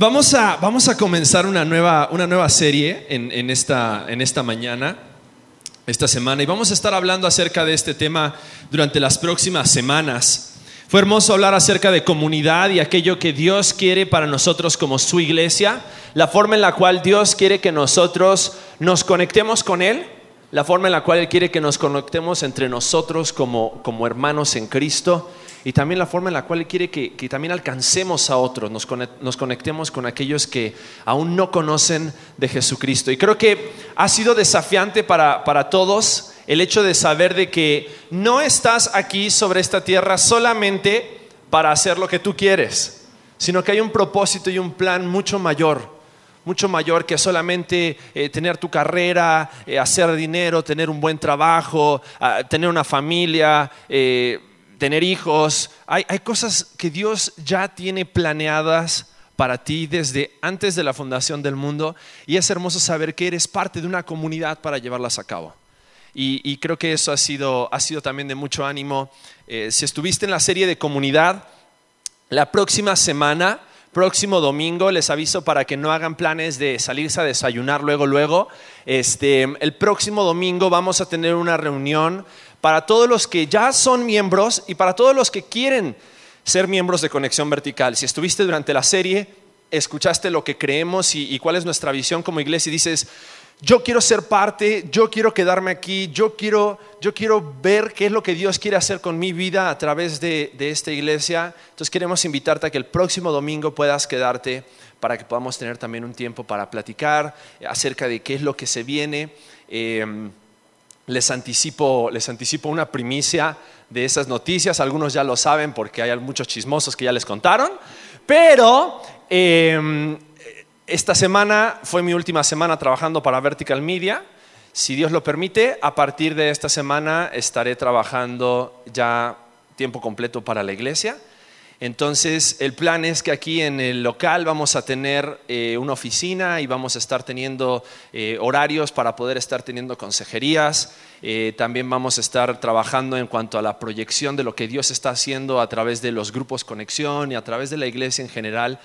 Vamos a, vamos a comenzar una nueva, una nueva serie en, en, esta, en esta mañana, esta semana, y vamos a estar hablando acerca de este tema durante las próximas semanas. Fue hermoso hablar acerca de comunidad y aquello que Dios quiere para nosotros como su iglesia, la forma en la cual Dios quiere que nosotros nos conectemos con Él, la forma en la cual Él quiere que nos conectemos entre nosotros como, como hermanos en Cristo y también la forma en la cual quiere que, que también alcancemos a otros, nos, nos conectemos con aquellos que aún no conocen de Jesucristo. Y creo que ha sido desafiante para, para todos el hecho de saber de que no estás aquí sobre esta tierra solamente para hacer lo que tú quieres, sino que hay un propósito y un plan mucho mayor mucho mayor que solamente eh, tener tu carrera, eh, hacer dinero, tener un buen trabajo, uh, tener una familia, eh, tener hijos. Hay, hay cosas que Dios ya tiene planeadas para ti desde antes de la fundación del mundo y es hermoso saber que eres parte de una comunidad para llevarlas a cabo. Y, y creo que eso ha sido, ha sido también de mucho ánimo. Eh, si estuviste en la serie de comunidad, la próxima semana, próximo domingo, les aviso para que no hagan planes de salirse a desayunar luego, luego. Este, el próximo domingo vamos a tener una reunión para todos los que ya son miembros y para todos los que quieren ser miembros de Conexión Vertical. Si estuviste durante la serie, escuchaste lo que creemos y, cuál es nuestra visión como iglesia y dices, yo quiero ser parte, yo quiero quedarme aquí, yo quiero, yo quiero ver qué es lo que Dios quiere hacer con mi vida a través de, de, esta iglesia. Entonces queremos invitarte a que el próximo domingo puedas quedarte para que podamos tener también un tiempo para platicar acerca de qué es lo que se viene. Eh, les anticipo, les anticipo una primicia de esas noticias. Algunos ya lo saben porque hay muchos chismosos que ya les contaron. Pero eh, esta semana fue mi última semana trabajando para Vertical Media. Si Dios lo permite, a partir de esta semana estaré trabajando ya tiempo completo para la iglesia. Entonces, el plan es que aquí en el local vamos a tener eh, una oficina y vamos a estar teniendo eh, horarios para poder estar teniendo consejerías. Eh, también vamos a estar trabajando en cuanto a la proyección de lo que Dios está haciendo a través de los grupos conexión y a través de la iglesia en general.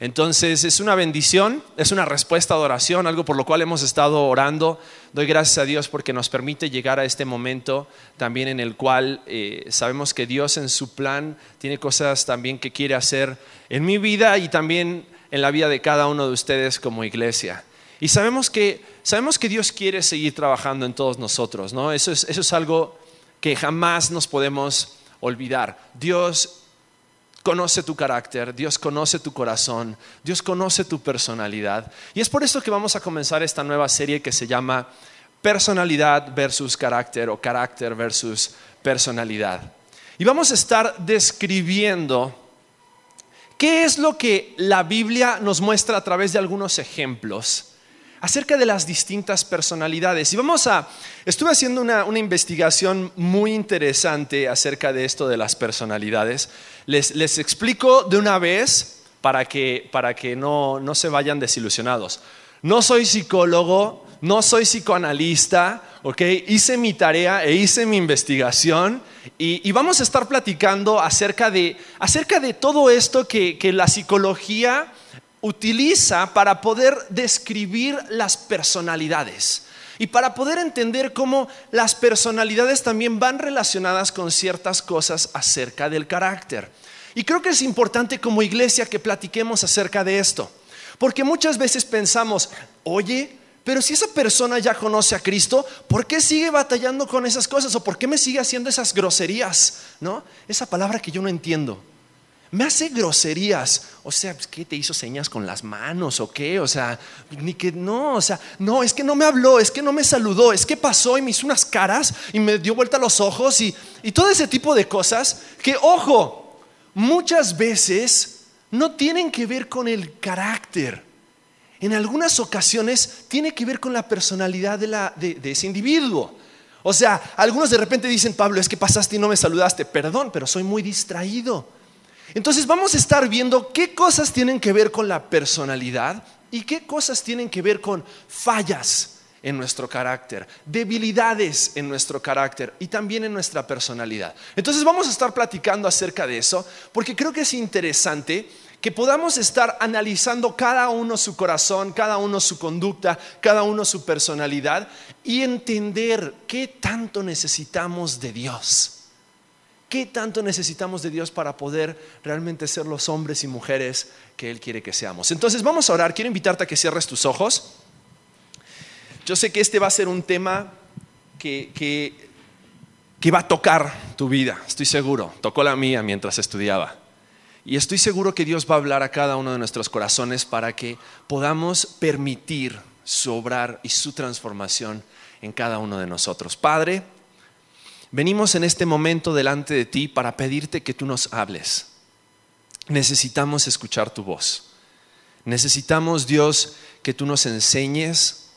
Entonces es una bendición, es una respuesta de oración, algo por lo cual hemos estado orando. Doy gracias a Dios porque nos permite llegar a este momento también en el cual eh, sabemos que Dios en su plan tiene cosas también que quiere hacer en mi vida y también en la vida de cada uno de ustedes como iglesia. Y sabemos que, sabemos que Dios quiere seguir trabajando en todos nosotros, ¿no? Eso es, eso es algo que jamás nos podemos olvidar. Dios conoce tu carácter, Dios conoce tu corazón, Dios conoce tu personalidad. Y es por eso que vamos a comenzar esta nueva serie que se llama Personalidad versus carácter o carácter versus personalidad. Y vamos a estar describiendo qué es lo que la Biblia nos muestra a través de algunos ejemplos acerca de las distintas personalidades. Y vamos a, estuve haciendo una, una investigación muy interesante acerca de esto de las personalidades. Les, les explico de una vez para que, para que no, no se vayan desilusionados. No soy psicólogo, no soy psicoanalista, ¿ok? Hice mi tarea e hice mi investigación y, y vamos a estar platicando acerca de, acerca de todo esto que, que la psicología utiliza para poder describir las personalidades y para poder entender cómo las personalidades también van relacionadas con ciertas cosas acerca del carácter. Y creo que es importante como iglesia que platiquemos acerca de esto, porque muchas veces pensamos, oye, pero si esa persona ya conoce a Cristo, ¿por qué sigue batallando con esas cosas? ¿O por qué me sigue haciendo esas groserías? ¿No? Esa palabra que yo no entiendo me hace groserías. O sea, ¿qué te hizo señas con las manos o qué? O sea, ni que no, o sea, no, es que no me habló, es que no me saludó, es que pasó y me hizo unas caras y me dio vuelta los ojos y, y todo ese tipo de cosas que, ojo, muchas veces no tienen que ver con el carácter. En algunas ocasiones tiene que ver con la personalidad de, la, de, de ese individuo. O sea, algunos de repente dicen, Pablo, es que pasaste y no me saludaste. Perdón, pero soy muy distraído. Entonces vamos a estar viendo qué cosas tienen que ver con la personalidad y qué cosas tienen que ver con fallas en nuestro carácter, debilidades en nuestro carácter y también en nuestra personalidad. Entonces vamos a estar platicando acerca de eso porque creo que es interesante que podamos estar analizando cada uno su corazón, cada uno su conducta, cada uno su personalidad y entender qué tanto necesitamos de Dios. ¿Qué tanto necesitamos de Dios para poder realmente ser los hombres y mujeres que Él quiere que seamos? Entonces vamos a orar. Quiero invitarte a que cierres tus ojos. Yo sé que este va a ser un tema que, que, va a tocar tu vida, estoy seguro. Tocó la mía mientras estudiaba. Y estoy seguro que Dios va a hablar a cada uno de nuestros corazones para que podamos permitir su obrar y su transformación en cada uno de nosotros. Padre, Venimos en este momento delante de ti para pedirte que tú nos hables. Necesitamos escuchar tu voz. Necesitamos, Dios, que tú nos enseñes,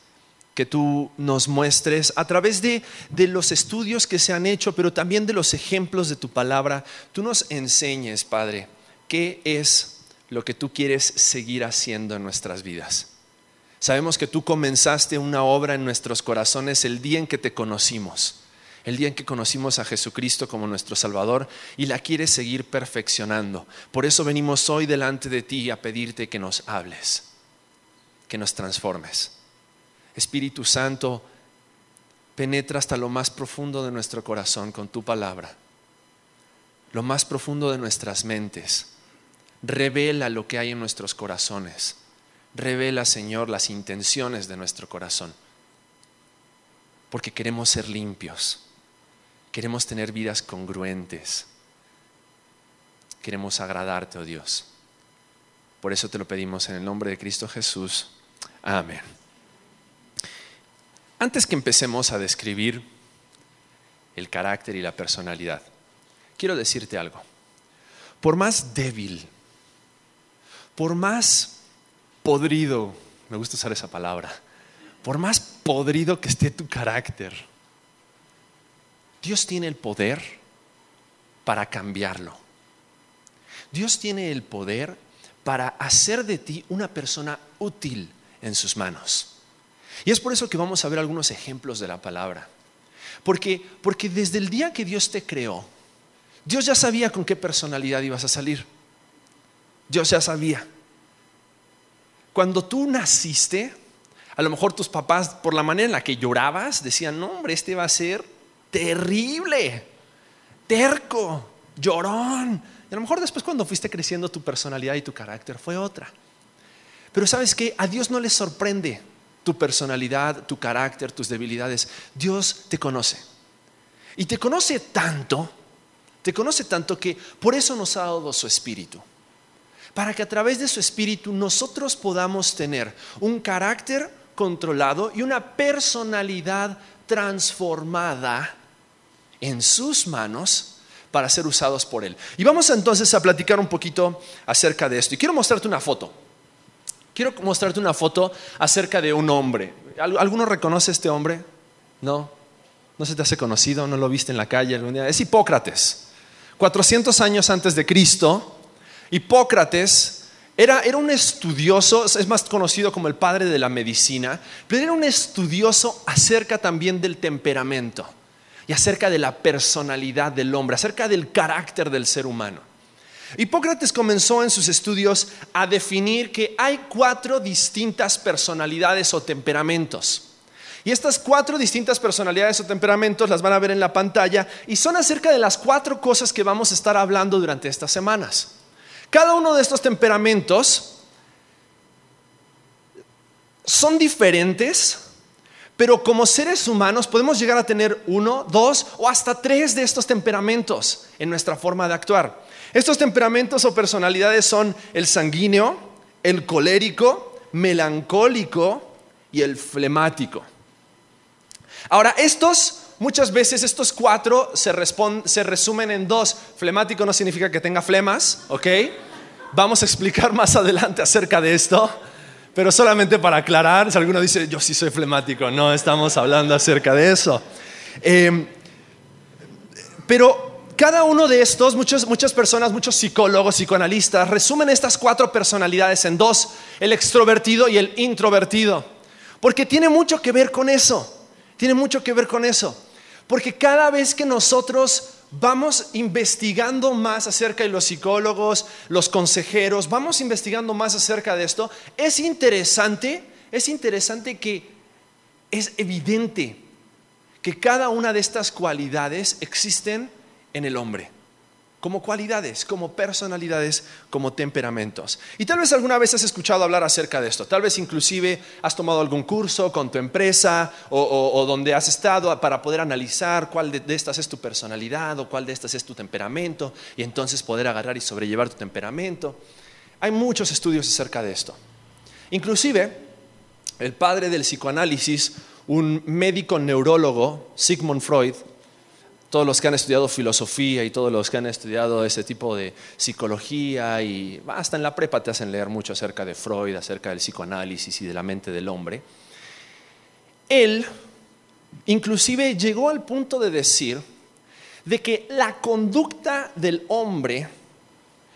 que tú nos muestres a través de, de, los estudios que se han hecho, pero también de los ejemplos de tu palabra. Tú nos enseñes, Padre, qué es lo que tú quieres seguir haciendo en nuestras vidas. Sabemos que tú comenzaste una obra en nuestros corazones el día en que te conocimos el día en que conocimos a Jesucristo como nuestro Salvador y la quieres seguir perfeccionando. Por eso venimos hoy delante de ti a pedirte que nos hables, que nos transformes. Espíritu Santo, penetra hasta lo más profundo de nuestro corazón con tu palabra, lo más profundo de nuestras mentes. Revela lo que hay en nuestros corazones. Revela, Señor, las intenciones de nuestro corazón. Porque queremos ser limpios Queremos tener vidas congruentes. Queremos agradarte, oh Dios. Por eso te lo pedimos en el nombre de Cristo Jesús. Amén. Antes que empecemos a describir el carácter y la personalidad, quiero decirte algo. Por más débil, por más podrido, me gusta usar esa palabra, por más podrido que esté tu carácter, Dios tiene el poder para cambiarlo. Dios tiene el poder para hacer de ti una persona útil en sus manos. Y es por eso que vamos a ver algunos ejemplos de la palabra. Porque, porque desde el día que Dios te creó, Dios ya sabía con qué personalidad ibas a salir. Dios ya sabía. Cuando tú naciste, a lo mejor tus papás, por la manera en la que llorabas, decían, no, hombre, este va a ser terrible, terco, llorón. Y a lo mejor después cuando fuiste creciendo tu personalidad y tu carácter fue otra. Pero sabes que a Dios no le sorprende tu personalidad, tu carácter, tus debilidades. Dios te conoce. Y te conoce tanto, te conoce tanto que por eso nos ha dado su espíritu. Para que a través de su espíritu nosotros podamos tener un carácter controlado y una personalidad transformada en sus manos para ser usados por Él. Y vamos entonces a platicar un poquito acerca de esto. Y quiero mostrarte una foto. Quiero mostrarte una foto acerca de un hombre. ¿Alguno reconoce a este hombre? ¿No? ¿No se te hace conocido? ¿No lo viste en la calle algún día? Es Hipócrates. 400 años antes de Cristo, Hipócrates era, era, un estudioso, es más conocido como el padre de la medicina, pero era un estudioso acerca también del temperamento y acerca de la personalidad del hombre, acerca del carácter del ser humano. Hipócrates comenzó en sus estudios a definir que hay cuatro distintas personalidades o temperamentos. Y estas cuatro distintas personalidades o temperamentos las van a ver en la pantalla y son acerca de las cuatro cosas que vamos a estar hablando durante estas semanas. Cada uno de estos temperamentos son diferentes, pero como seres humanos podemos llegar a tener uno, dos o hasta tres de estos temperamentos en nuestra forma de actuar. Estos temperamentos o personalidades son el sanguíneo, el colérico, melancólico y el flemático. Ahora, estos, muchas veces estos cuatro se, se resumen en dos. Flemático no significa que tenga flemas, ¿ok? Vamos a explicar más adelante acerca de esto. Pero solamente para aclarar, si alguno dice, yo sí soy flemático, no estamos hablando acerca de eso. Em, pero cada uno de estos, muchas, muchas personas, muchos psicólogos, psicoanalistas, resumen estas cuatro personalidades en dos, el extrovertido y el introvertido. Porque tiene mucho que ver con eso, tiene mucho que ver con eso. Porque cada vez que nosotros vamos investigando más acerca de los psicólogos, los consejeros, vamos investigando más acerca de esto, es interesante, es interesante que es evidente que cada una de estas cualidades existen en el hombre como cualidades, como personalidades, como temperamentos. Y tal vez alguna vez has escuchado hablar acerca de esto, tal vez inclusive has tomado algún curso con tu empresa o, donde has estado para poder analizar cuál de, estas es tu personalidad o cuál de estas es tu temperamento y entonces poder agarrar y sobrellevar tu temperamento. Hay muchos estudios acerca de esto. Inclusive, el padre del psicoanálisis, un médico neurólogo, Sigmund Freud, todos los que han estudiado filosofía y todos los que han estudiado ese tipo de psicología y hasta en la prepa te hacen leer mucho acerca de Freud, acerca del psicoanálisis y de la mente del hombre. Él inclusive llegó al punto de decir de que la conducta del hombre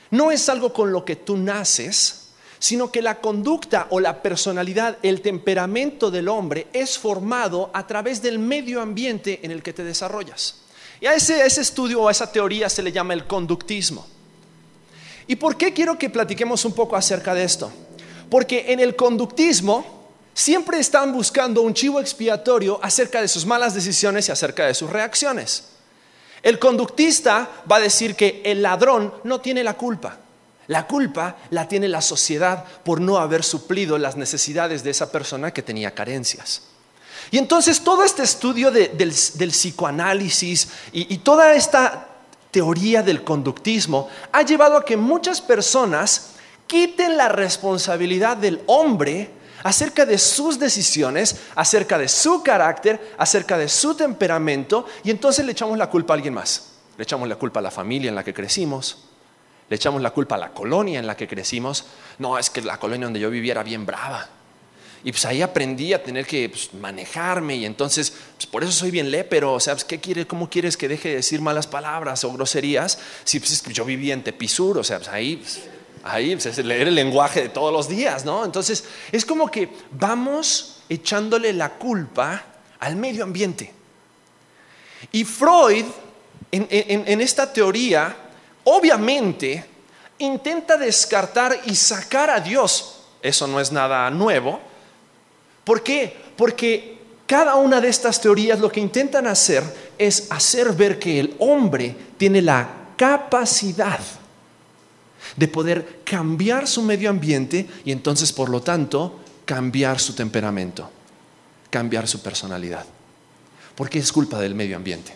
no es algo con lo que tú naces, sino que la conducta o la personalidad, el temperamento del hombre es formado a través del medio ambiente en el que te desarrollas. Y a ese, estudio o a esa teoría se le llama el conductismo. ¿Y por qué quiero que platiquemos un poco acerca de esto? Porque en el conductismo siempre están buscando un chivo expiatorio acerca de sus malas decisiones y acerca de sus reacciones. El conductista va a decir que el ladrón no tiene la culpa. La culpa la tiene la sociedad por no haber suplido las necesidades de esa persona que tenía carencias. Y entonces todo este estudio del, psicoanálisis y, toda esta teoría del conductismo ha llevado a que muchas personas quiten la responsabilidad del hombre acerca de sus decisiones, acerca de su carácter, acerca de su temperamento, y entonces le echamos la culpa a alguien más. Le echamos la culpa a la familia en la que crecimos, le echamos la culpa a la colonia en la que crecimos. No, es que la colonia donde yo vivía era bien brava. Y pues ahí aprendí a tener que pues, manejarme y entonces, pues, por eso soy bien pero o sea, pues, ¿qué quiere, ¿cómo quieres que deje de decir malas palabras o groserías? Si pues, yo vivía en Tepisur, o sea, ahí, ahí es leer el lenguaje de todos los días, ¿no? Entonces, es como que vamos echándole la culpa al medio ambiente. Y Freud, en esta teoría, obviamente, intenta descartar y sacar a Dios. Eso no es nada nuevo ¿Por qué? Porque cada una de estas teorías lo que intentan hacer es hacer ver que el hombre tiene la capacidad de poder cambiar su medio ambiente y entonces, por lo tanto, cambiar su temperamento, cambiar su personalidad. Porque es culpa del medio ambiente.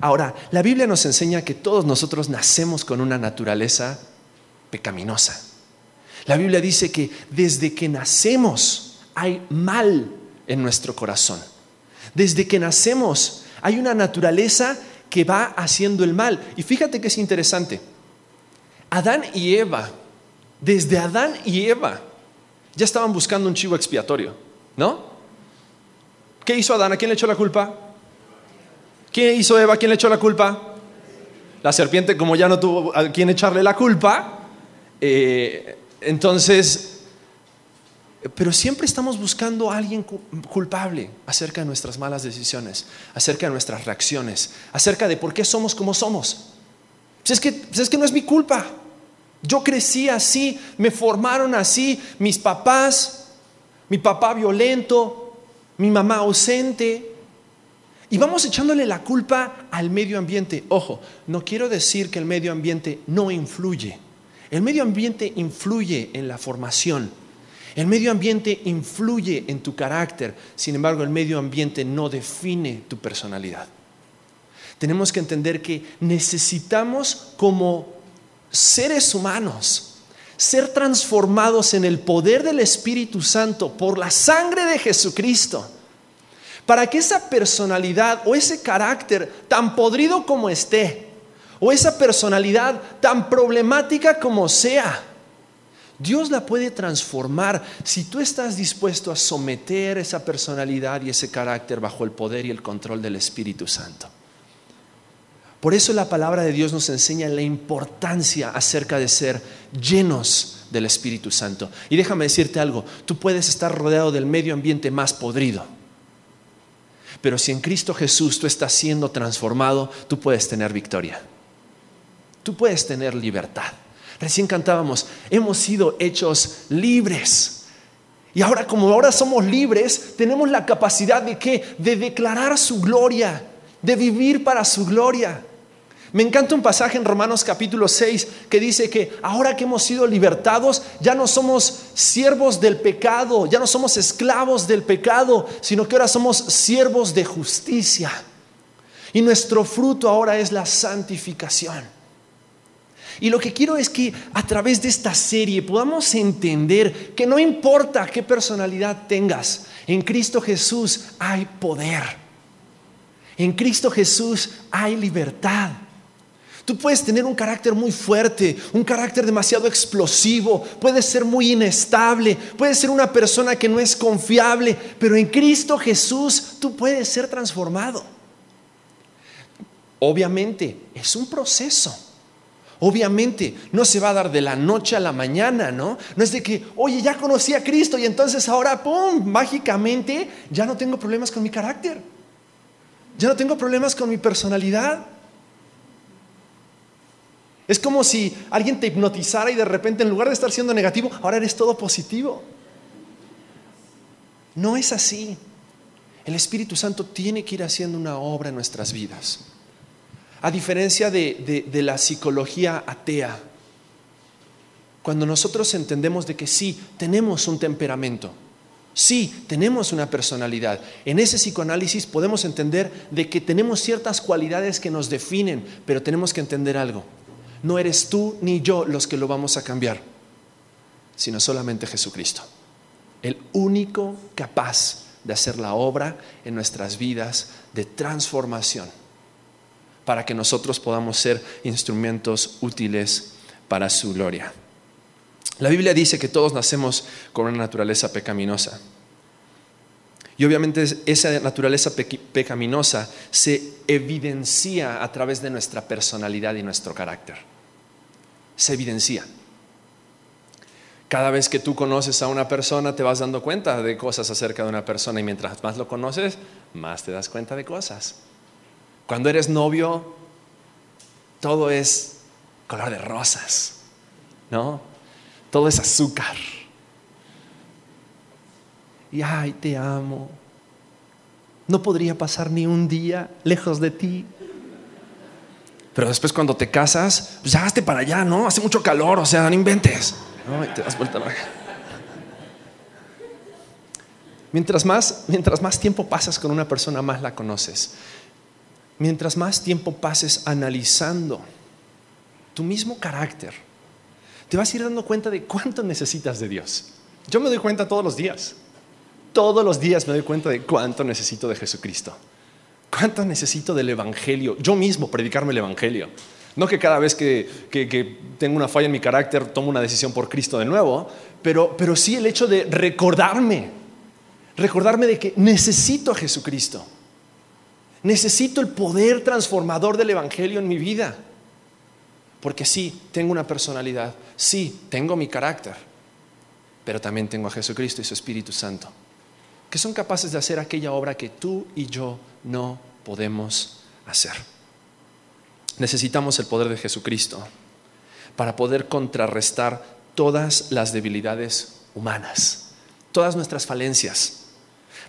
Ahora, la Biblia nos enseña que todos nosotros nacemos con una naturaleza pecaminosa. La Biblia dice que desde que nacemos, hay mal en nuestro corazón. Desde que nacemos hay una naturaleza que va haciendo el mal. Y fíjate que es interesante. Adán y Eva, desde Adán y Eva, ya estaban buscando un chivo expiatorio, ¿no? ¿Qué hizo Adán? ¿A quién le echó la culpa? ¿Qué hizo Eva? ¿A quién le echó la culpa? La serpiente, como ya no tuvo a quién echarle la culpa, eh, entonces pero siempre estamos buscando a alguien culpable acerca de nuestras malas decisiones, acerca de nuestras reacciones, acerca de por qué somos como somos. Pues es que, es que no es mi culpa. Yo crecí así, me formaron así, mis papás, mi papá violento, mi mamá ausente. Y vamos echándole la culpa al medio ambiente. Ojo, no quiero decir que el medio ambiente no influye. El medio ambiente influye en la formación el medio ambiente influye en tu carácter, sin embargo el medio ambiente no define tu personalidad. Tenemos que entender que necesitamos como seres humanos ser transformados en el poder del Espíritu Santo por la sangre de Jesucristo, para que esa personalidad o ese carácter tan podrido como esté, o esa personalidad tan problemática como sea, Dios la puede transformar si tú estás dispuesto a someter esa personalidad y ese carácter bajo el poder y el control del Espíritu Santo. Por eso la palabra de Dios nos enseña la importancia acerca de ser llenos del Espíritu Santo. Y déjame decirte algo, tú puedes estar rodeado del medio ambiente más podrido. Pero si en Cristo Jesús tú estás siendo transformado, tú puedes tener victoria. Tú puedes tener libertad. Recién cantábamos, hemos sido hechos libres. Y ahora como ahora somos libres, tenemos la capacidad de qué? De declarar su gloria, de vivir para su gloria. Me encanta un pasaje en Romanos capítulo 6 que dice que ahora que hemos sido libertados, ya no somos siervos del pecado, ya no somos esclavos del pecado, sino que ahora somos siervos de justicia. Y nuestro fruto ahora es la santificación. Y lo que quiero es que a través de esta serie podamos entender que no importa qué personalidad tengas, en Cristo Jesús hay poder. En Cristo Jesús hay libertad. Tú puedes tener un carácter muy fuerte, un carácter demasiado explosivo, puedes ser muy inestable, puedes ser una persona que no es confiable, pero en Cristo Jesús tú puedes ser transformado. Obviamente, es un proceso. Obviamente, no se va a dar de la noche a la mañana, ¿no? No es de que, oye, ya conocí a Cristo y entonces ahora, ¡pum!, mágicamente ya no tengo problemas con mi carácter. Ya no tengo problemas con mi personalidad. Es como si alguien te hipnotizara y de repente en lugar de estar siendo negativo, ahora eres todo positivo. No es así. El Espíritu Santo tiene que ir haciendo una obra en nuestras vidas. A diferencia de, la psicología atea, cuando nosotros entendemos de que sí, tenemos un temperamento, sí, tenemos una personalidad, en ese psicoanálisis podemos entender de que tenemos ciertas cualidades que nos definen, pero tenemos que entender algo. No eres tú ni yo los que lo vamos a cambiar, sino solamente Jesucristo, el único capaz de hacer la obra en nuestras vidas de transformación para que nosotros podamos ser instrumentos útiles para su gloria. La Biblia dice que todos nacemos con una naturaleza pecaminosa. Y obviamente esa naturaleza pecaminosa se evidencia a través de nuestra personalidad y nuestro carácter. Se evidencia. Cada vez que tú conoces a una persona te vas dando cuenta de cosas acerca de una persona y mientras más lo conoces, más te das cuenta de cosas. Cuando eres novio, todo es color de rosas, ¿no? Todo es azúcar. Y ay, te amo. No podría pasar ni un día lejos de ti. Pero después cuando te casas, pues ya hazte para allá, ¿no? Hace mucho calor, o sea, no inventes. te das vuelta Mientras más, mientras más tiempo pasas con una persona, más la conoces mientras más tiempo pases analizando tu mismo carácter, te vas a ir dando cuenta de cuánto necesitas de Dios. Yo me doy cuenta todos los días. Todos los días me doy cuenta de cuánto necesito de Jesucristo. Cuánto necesito del Evangelio. Yo mismo predicarme el Evangelio. No que cada vez que, tengo una falla en mi carácter tomo una decisión por Cristo de nuevo, pero, pero sí el hecho de recordarme, recordarme de que necesito a Jesucristo. Necesito el poder transformador del Evangelio en mi vida. Porque sí, tengo una personalidad, sí, tengo mi carácter, pero también tengo a Jesucristo y su Espíritu Santo, que son capaces de hacer aquella obra que tú y yo no podemos hacer. Necesitamos el poder de Jesucristo para poder contrarrestar todas las debilidades humanas, todas nuestras falencias.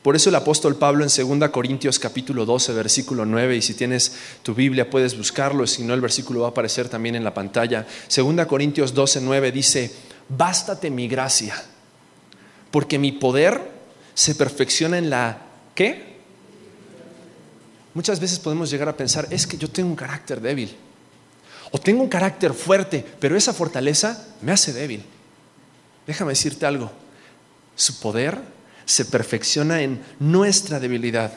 Por eso el apóstol Pablo en 2 Corintios capítulo 12, versículo 9, y si tienes tu Biblia puedes buscarlo, si no el versículo va a aparecer también en la pantalla. 2 Corintios 12, 9 dice, bástate mi gracia, porque mi poder se perfecciona en la ¿qué? Muchas veces podemos llegar a pensar, es que yo tengo un carácter débil, o tengo un carácter fuerte, pero esa fortaleza me hace débil. Déjame decirte algo, su poder se perfecciona en nuestra debilidad.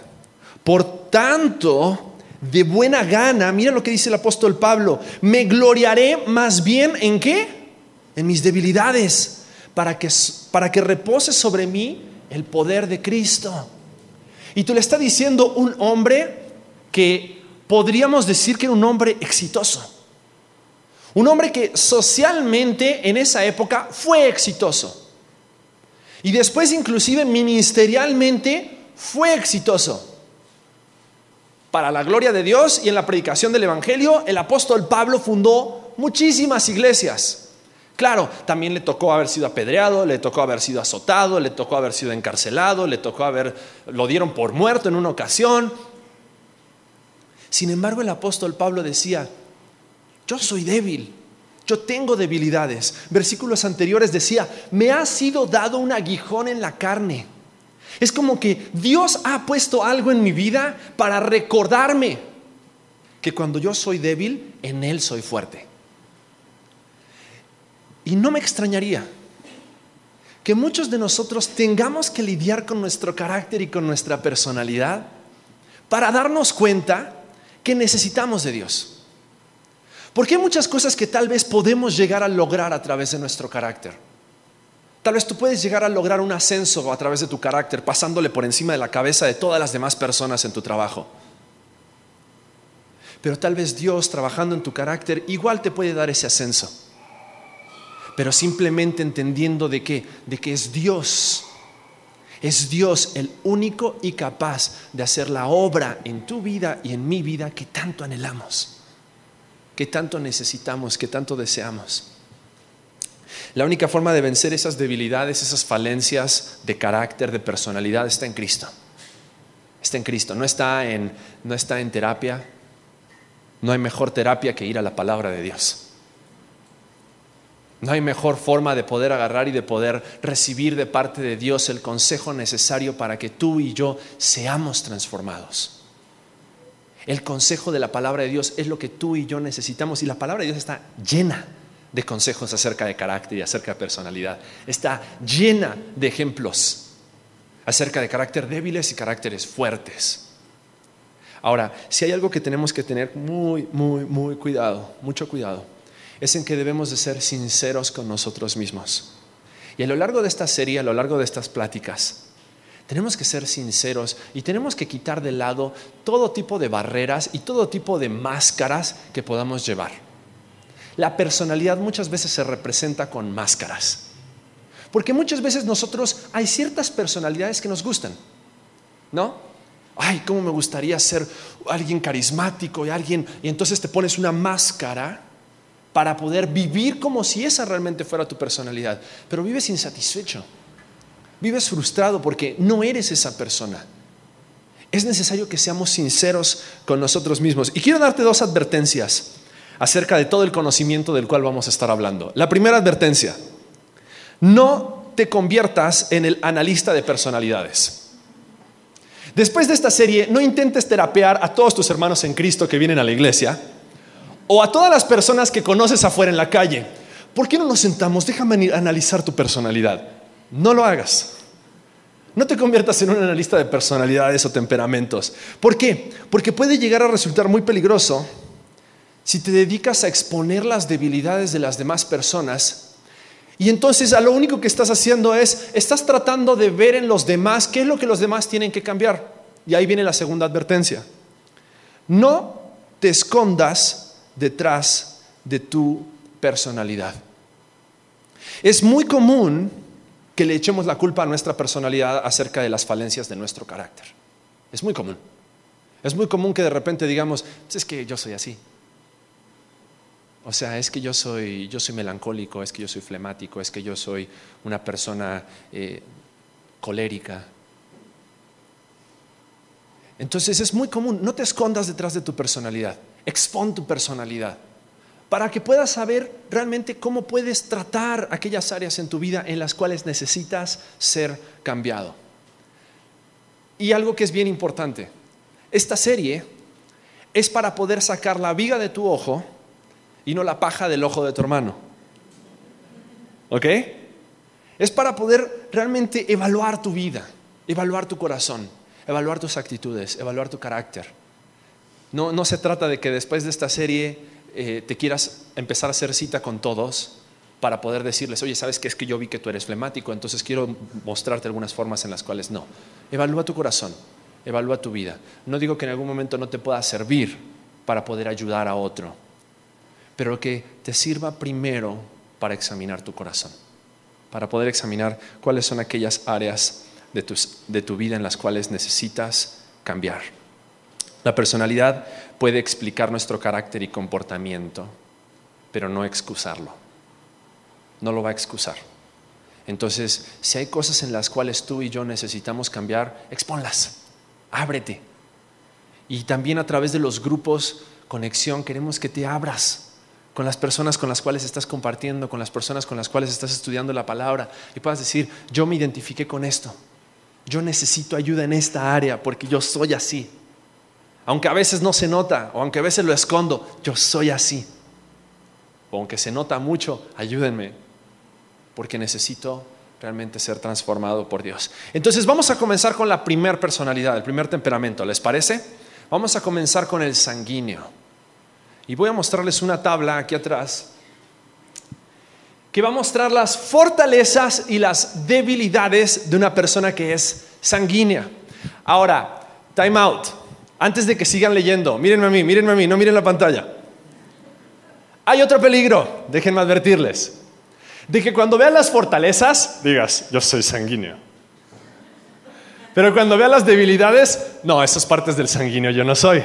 Por tanto, de buena gana, mira lo que dice el apóstol Pablo, me gloriaré más bien en qué? En mis debilidades, para que, para que repose sobre mí el poder de Cristo. Y tú le está diciendo un hombre que podríamos decir que era un hombre exitoso. Un hombre que socialmente en esa época fue exitoso. Y después inclusive ministerialmente fue exitoso. para la gloria de Dios y en la predicación del Evangelio, el apóstol Pablo fundó muchísimas iglesias. Claro, también le tocó haber sido apedreado, le tocó haber sido azotado, le tocó haber sido encarcelado, le tocó haber, lo dieron por muerto en una ocasión. Sin embargo, el apóstol Pablo decía, yo soy débil, yo tengo debilidades. Versículos anteriores decía, me ha sido dado un aguijón en la carne es como que Dios ha puesto algo en mi vida para recordarme que cuando yo soy débil, en Él soy fuerte. Y no me extrañaría que muchos de nosotros tengamos que lidiar con nuestro carácter y con nuestra personalidad para darnos cuenta que necesitamos de Dios. Porque hay muchas cosas que tal vez podemos llegar a lograr a través de nuestro carácter. Tal vez tú puedes llegar a lograr un ascenso a través de tu carácter, pasándole por encima de la cabeza de todas las demás personas en tu trabajo. Pero tal vez Dios trabajando en tu carácter igual te puede dar ese ascenso. Pero simplemente entendiendo de que, de que es Dios. Es Dios el único y capaz de hacer la obra en tu vida y en mi vida que tanto anhelamos, que tanto necesitamos, que tanto deseamos. La única forma de vencer esas debilidades, esas falencias de carácter, de personalidad, está en Cristo. Está en Cristo, no está en, no está en terapia. No hay mejor terapia que ir a la palabra de Dios. No hay mejor forma de poder agarrar y de poder recibir de parte de Dios el consejo necesario para que tú y yo seamos transformados. El consejo de la palabra de Dios es lo que tú y yo necesitamos y la palabra de Dios está llena de consejos acerca de carácter y acerca de personalidad. Está llena de ejemplos acerca de carácter débiles y caracteres fuertes. Ahora, si hay algo que tenemos que tener muy, muy, muy cuidado, mucho cuidado, es en que debemos de ser sinceros con nosotros mismos. Y a lo largo de esta serie, a lo largo de estas pláticas, tenemos que ser sinceros y tenemos que quitar de lado todo tipo de barreras y todo tipo de máscaras que podamos llevar. La personalidad muchas veces se representa con máscaras. Porque muchas veces nosotros hay ciertas personalidades que nos gustan, ¿no? Ay, cómo me gustaría ser alguien carismático y alguien, y entonces te pones una máscara para poder vivir como si esa realmente fuera tu personalidad, pero vives insatisfecho, vives frustrado porque no eres esa persona. Es necesario que seamos sinceros con nosotros mismos. Y quiero darte dos advertencias acerca de todo el conocimiento del cual vamos a estar hablando. La primera advertencia, no te conviertas en el analista de personalidades. Después de esta serie, no intentes terapear a todos tus hermanos en Cristo que vienen a la iglesia o a todas las personas que conoces afuera en la calle. ¿Por qué no nos sentamos? Déjame analizar tu personalidad. No lo hagas. No te conviertas en un analista de personalidades o temperamentos. ¿Por qué? Porque puede llegar a resultar muy peligroso si te dedicas a exponer las debilidades de las demás personas, y entonces a lo único que estás haciendo es, estás tratando de ver en los demás qué es lo que los demás tienen que cambiar. Y ahí viene la segunda advertencia. No te escondas detrás de tu personalidad. Es muy común que le echemos la culpa a nuestra personalidad acerca de las falencias de nuestro carácter. Es muy común. Es muy común que de repente digamos, pues es que yo soy así, o sea, es que yo soy, yo soy melancólico, es que yo soy flemático, es que yo soy una persona eh, colérica. Entonces es muy común, no te escondas detrás de tu personalidad, expon tu personalidad para que puedas saber realmente cómo puedes tratar aquellas áreas en tu vida en las cuales necesitas ser cambiado. Y algo que es bien importante, esta serie es para poder sacar la viga de tu ojo y no la paja del ojo de tu hermano. ¿Ok? Es para poder realmente evaluar tu vida, evaluar tu corazón, evaluar tus actitudes, evaluar tu carácter. No, no se trata de que después de esta serie eh, te quieras empezar a hacer cita con todos para poder decirles, oye, ¿sabes qué es que yo vi que tú eres flemático? Entonces quiero mostrarte algunas formas en las cuales no. Evalúa tu corazón, evalúa tu vida. No digo que en algún momento no te pueda servir para poder ayudar a otro, pero que te sirva primero para examinar tu corazón, para poder examinar cuáles son aquellas áreas de, de tu vida en las cuales necesitas cambiar. La personalidad puede explicar nuestro carácter y comportamiento, pero no excusarlo. No lo va a excusar. Entonces, si hay cosas en las cuales tú y yo necesitamos cambiar, exponlas, ábrete. Y también a través de los grupos conexión queremos que te abras con las personas con las cuales estás compartiendo, con las personas con las cuales estás estudiando la palabra y puedas decir, yo me identifiqué con esto, yo necesito ayuda en esta área porque yo soy así. Aunque a veces no se nota o aunque a veces lo escondo, yo soy así. O aunque se nota mucho, ayúdenme porque necesito realmente ser transformado por Dios. Entonces vamos a comenzar con la primer personalidad, el primer temperamento, ¿les parece? Vamos a comenzar con el sanguíneo. Y voy a mostrarles una tabla aquí atrás que va a mostrar las fortalezas y las debilidades de una persona que es sanguínea. Ahora, time out. Antes de que sigan leyendo, mírenme a mí, mírenme a mí, no miren la pantalla. Hay otro peligro, déjenme advertirles, de que cuando vean las fortalezas, digas, yo soy sanguíneo. Pero cuando vean las debilidades, no, esas partes del sanguíneo yo no soy.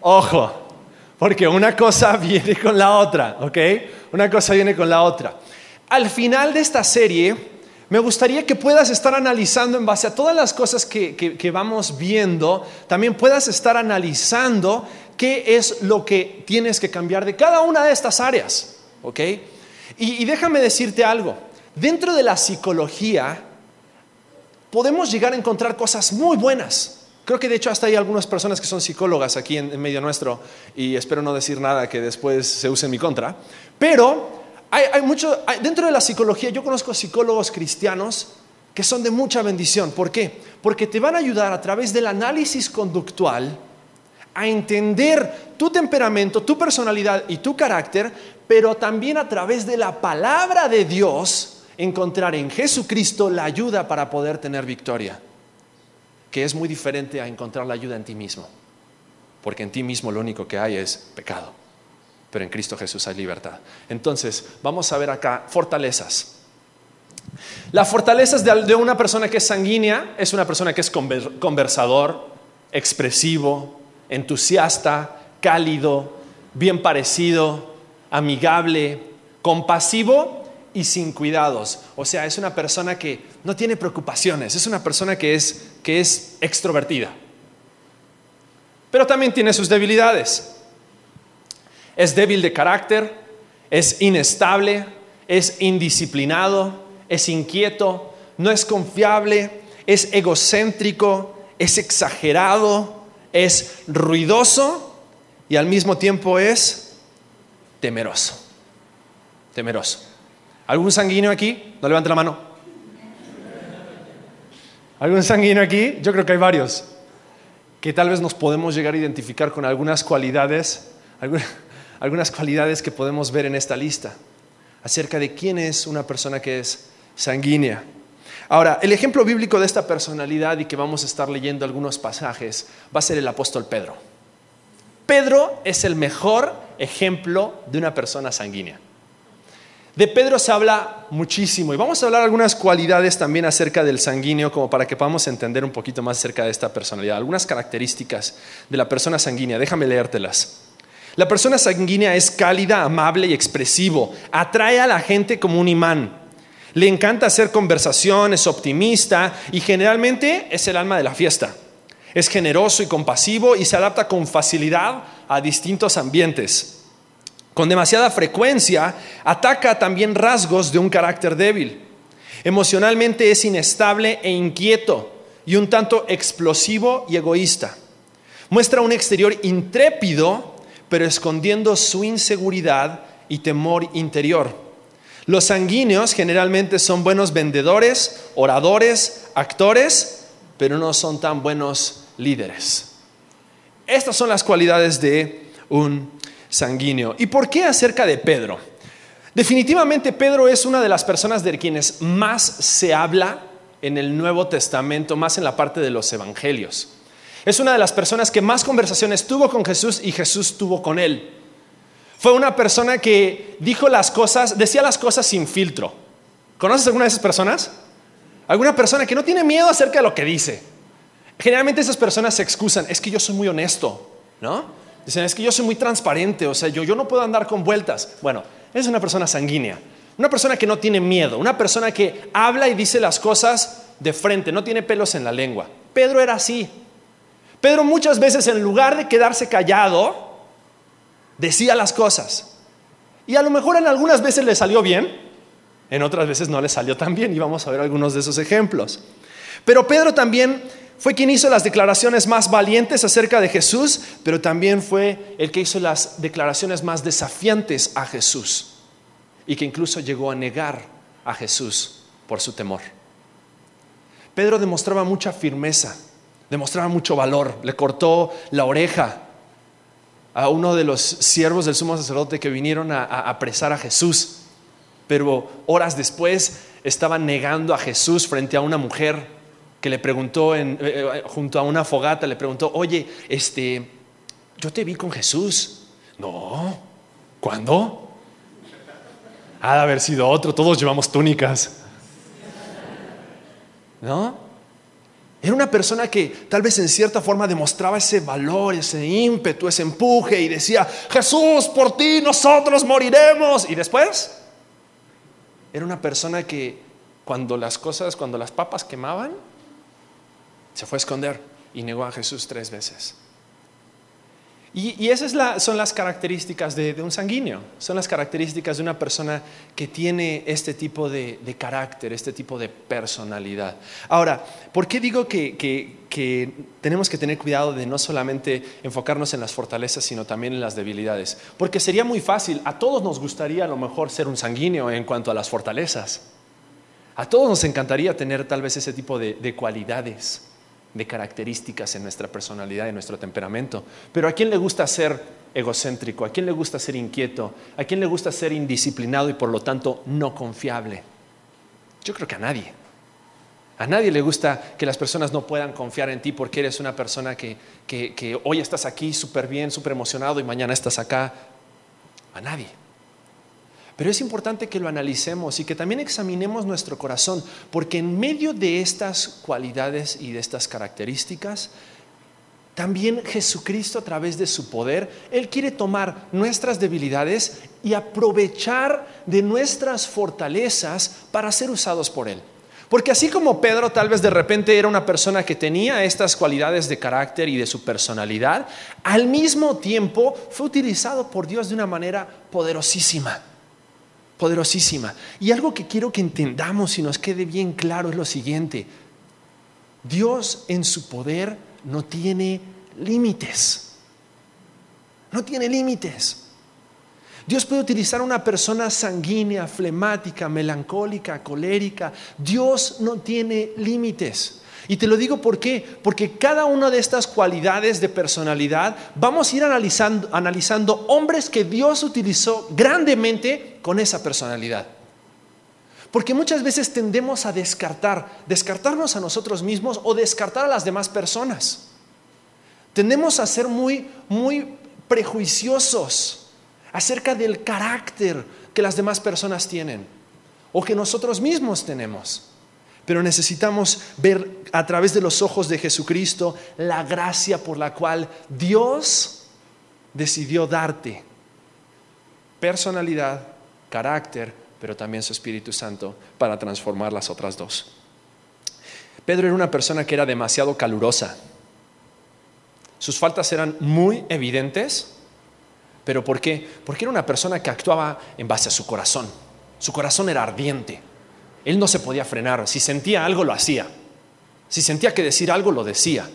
Ojo, porque una cosa viene con la otra, ¿ok? Una cosa viene con la otra. Al final de esta serie, me gustaría que puedas estar analizando en base a todas las cosas que, vamos viendo, también puedas estar analizando qué es lo que tienes que cambiar de cada una de estas áreas, ¿ok? y déjame decirte algo, dentro de la psicología podemos llegar a encontrar cosas muy buenas. Creo que de hecho hasta hay algunas personas que son psicólogas aquí en, medio nuestro y espero no decir nada que después se use en mi contra. Pero hay, mucho, dentro de la psicología yo conozco psicólogos cristianos que son de mucha bendición. ¿Por qué? Porque te van a ayudar a través del análisis conductual a entender tu temperamento, tu personalidad y tu carácter, pero también a través de la palabra de Dios encontrar en Jesucristo la ayuda para poder tener victoria que es muy diferente a encontrar la ayuda en ti mismo. Porque en ti mismo lo único que hay es pecado. Pero en Cristo Jesús hay libertad. Entonces, vamos a ver acá fortalezas. Las fortalezas de una persona que es sanguínea es una persona que es conversador, expresivo, entusiasta, cálido, bien parecido, amigable, compasivo y sin cuidados. O sea, es una persona que no tiene preocupaciones, es una persona que es, que es extrovertida. Pero también tiene sus debilidades. Es débil de carácter, es inestable, es indisciplinado, es inquieto, no es confiable, es egocéntrico, es exagerado, es ruidoso y al mismo tiempo es temeroso. Temeroso. ¿Algún sanguíneo aquí? No levante la mano. ¿Algún sanguíneo aquí? Yo creo que hay varios. Que tal vez nos podemos llegar a identificar con algunas cualidades, cualidades que podemos ver en esta lista acerca de quién es una persona que es sanguínea. Ahora, el ejemplo bíblico de esta personalidad y que vamos a estar leyendo algunos pasajes va a ser el apóstol Pedro. Pedro es el mejor ejemplo de una persona sanguínea. De Pedro se habla muchísimo y vamos a hablar algunas cualidades también acerca del sanguíneo como para que podamos entender un poquito más acerca de esta personalidad, algunas características de la persona sanguínea, déjame leértelas. La persona sanguínea es cálida, amable y expresivo, atrae a la gente como un imán, le encanta hacer conversación, es optimista y generalmente es el alma de la fiesta. Es generoso y compasivo y se adapta con facilidad a distintos ambientes con demasiada frecuencia, ataca también rasgos de un carácter débil. Emocionalmente es inestable e inquieto y un tanto explosivo y egoísta. Muestra un exterior intrépido, pero escondiendo su inseguridad y temor interior. Los sanguíneos generalmente son buenos vendedores, oradores, actores, pero no son tan buenos líderes. Estas son las cualidades de un sanguíneo. ¿Y por qué acerca de Pedro? Definitivamente Pedro es una de las personas de quienes más se habla en el Nuevo Testamento, más en la parte de los evangelios. Es una de las personas que más conversaciones tuvo con Jesús y Jesús tuvo con él. Fue una persona que dijo las cosas, decía las cosas sin filtro. ¿Conoces alguna de esas personas? Alguna persona que no tiene miedo acerca de lo que dice. Generalmente esas personas se excusan, es que yo soy muy honesto, ¿no? Dicen, es que yo soy muy transparente, o sea, yo, yo no puedo andar con vueltas. Bueno, es una persona sanguínea, una persona que no tiene miedo, una persona que habla y dice las cosas de frente, no tiene pelos en la lengua. Pedro era así. Pedro muchas veces en lugar de quedarse callado, decía las cosas. Y a lo mejor en algunas veces le salió bien, en otras veces no le salió tan bien y vamos a ver algunos de esos ejemplos. Pero Pedro también fue quien hizo las declaraciones más valientes acerca de Jesús, pero también fue el que hizo las declaraciones más desafiantes a Jesús y que incluso llegó a negar a Jesús por su temor. Pedro demostraba mucha firmeza, demostraba mucho valor, le cortó la oreja a uno de los siervos del sumo sacerdote que vinieron a, apresar a Jesús, pero horas después estaba negando a Jesús frente a una mujer que le preguntó eh, eh, junto a una fogata, le preguntó, oye, este, yo te vi con Jesús. No, ¿cuándo? Ha de haber sido otro, todos llevamos túnicas. ¿No? Era una persona que tal vez en cierta forma demostraba ese valor, ese ímpetu, ese empuje y decía, Jesús, por ti nosotros moriremos. Y después, era una persona que cuando las cosas, cuando las papas quemaban, se fue a esconder y negó a Jesús tres veces. Y, esas son las características de, un sanguíneo, son las características de una persona que tiene este tipo de, carácter, este tipo de personalidad. Ahora, ¿por qué digo que, tenemos que tener cuidado de no solamente enfocarnos en las fortalezas, sino también en las debilidades? Porque sería muy fácil, a todos nos gustaría a lo mejor ser un sanguíneo en cuanto a las fortalezas. A todos nos encantaría tener tal vez ese tipo de cualidades de características en nuestra personalidad y nuestro temperamento. Pero ¿a quién le gusta ser egocéntrico? ¿A quién le gusta ser inquieto? ¿A quién le gusta ser indisciplinado y por lo tanto no confiable? Yo creo que a nadie. A nadie le gusta que las personas no puedan confiar en ti porque eres una persona que, que hoy estás aquí súper bien, súper emocionado y mañana estás acá. A nadie. Pero es importante que lo analicemos y que también examinemos nuestro corazón, porque en medio de estas cualidades y de estas características, también Jesucristo a través de su poder, Él quiere tomar nuestras debilidades y aprovechar de nuestras fortalezas para ser usados por Él. Porque así como Pedro tal vez de repente era una persona que tenía estas cualidades de carácter y de su personalidad, al mismo tiempo fue utilizado por Dios de una manera poderosísima poderosísima. Y algo que quiero que entendamos y nos quede bien claro es lo siguiente. Dios en su poder no tiene límites. No tiene límites. Dios puede utilizar a una persona sanguínea, flemática, melancólica, colérica. Dios no tiene límites. Y te lo digo por qué, porque cada una de estas cualidades de personalidad vamos a ir analizando, analizando hombres que Dios utilizó grandemente con esa personalidad. Porque muchas veces tendemos a descartar, descartarnos a nosotros mismos o descartar a las demás personas. Tendemos a ser muy, muy prejuiciosos acerca del carácter que las demás personas tienen o que nosotros mismos tenemos. Pero necesitamos ver a través de los ojos de Jesucristo la gracia por la cual Dios decidió darte personalidad, carácter, pero también su Espíritu Santo para transformar las otras dos. Pedro era una persona que era demasiado calurosa. Sus faltas eran muy evidentes, pero ¿por qué? Porque era una persona que actuaba en base a su corazón. Su corazón era ardiente. Él no se podía frenar. Si sentía algo, lo hacía. Si sentía que decir algo, lo decía.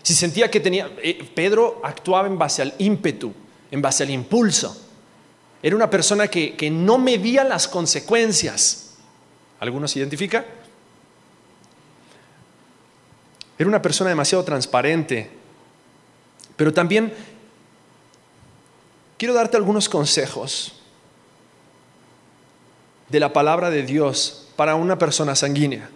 Si sentía que tenía... Eh, Pedro actuaba en base al ímpetu, en base al impulso. Era una persona que, que no medía las consecuencias. ¿Alguno se identifica? Era una persona demasiado transparente. Pero también quiero darte algunos consejos de la palabra de Dios para una persona sanguínea.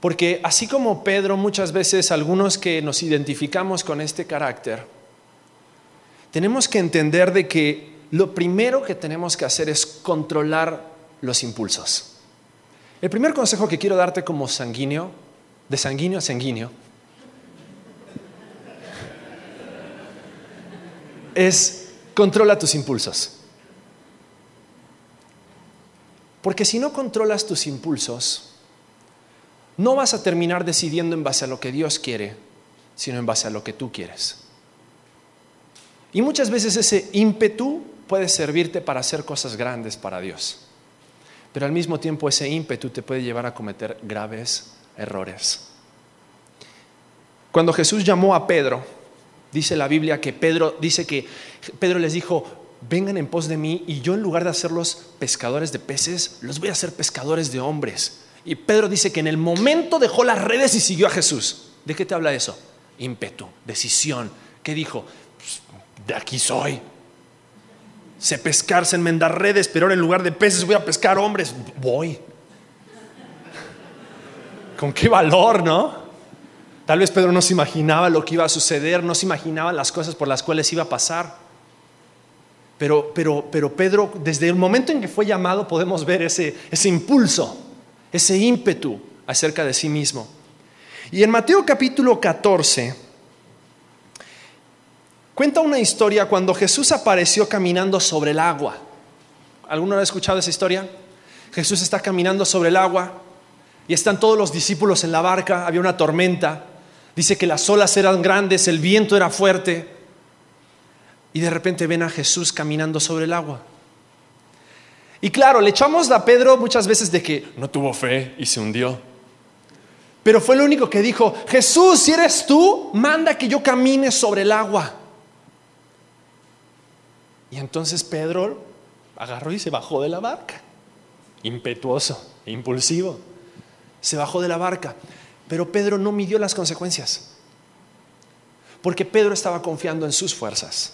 Porque así como Pedro, muchas veces algunos que nos identificamos con este carácter, tenemos que entender de que lo primero que tenemos que hacer es controlar los impulsos. El primer consejo que quiero darte como sanguíneo de sanguíneo a sanguíneo, es controla tus impulsos. Porque si no controlas tus impulsos, no vas a terminar decidiendo en base a lo que Dios quiere, sino en base a lo que tú quieres. Y muchas veces ese ímpetu puede servirte para hacer cosas grandes para Dios. Pero al mismo tiempo ese ímpetu te puede llevar a cometer graves errores. Cuando Jesús llamó a Pedro, dice la Biblia que Pedro dice que Pedro les dijo, "Vengan en pos de mí y yo en lugar de hacerlos pescadores de peces, los voy a hacer pescadores de hombres." Y Pedro dice que en el momento dejó las redes y siguió a Jesús. ¿De qué te habla eso? Ímpetu, decisión. ¿Qué dijo? Pues, de aquí soy. Sé pescar, sé enmendar redes, pero ahora en lugar de peces voy a pescar hombres. Voy. ¿Con qué valor, no? Tal vez Pedro no se imaginaba lo que iba a suceder, no se imaginaba las cosas por las cuales iba a pasar. Pero, pero, pero Pedro, desde el momento en que fue llamado, podemos ver ese, ese impulso, ese ímpetu acerca de sí mismo. Y en Mateo capítulo 14, cuenta una historia cuando Jesús apareció caminando sobre el agua. ¿Alguno ha escuchado esa historia? Jesús está caminando sobre el agua y están todos los discípulos en la barca, había una tormenta Dice que las olas eran grandes, el viento era fuerte. Y de repente ven a Jesús caminando sobre el agua. Y claro, le echamos a Pedro muchas veces de que no tuvo fe y se hundió. Pero fue lo único que dijo, Jesús, si eres tú, manda que yo camine sobre el agua. Y entonces Pedro agarró y se bajó de la barca. Impetuoso, impulsivo. Se bajó de la barca. Pero Pedro no midió las consecuencias, porque Pedro estaba confiando en sus fuerzas.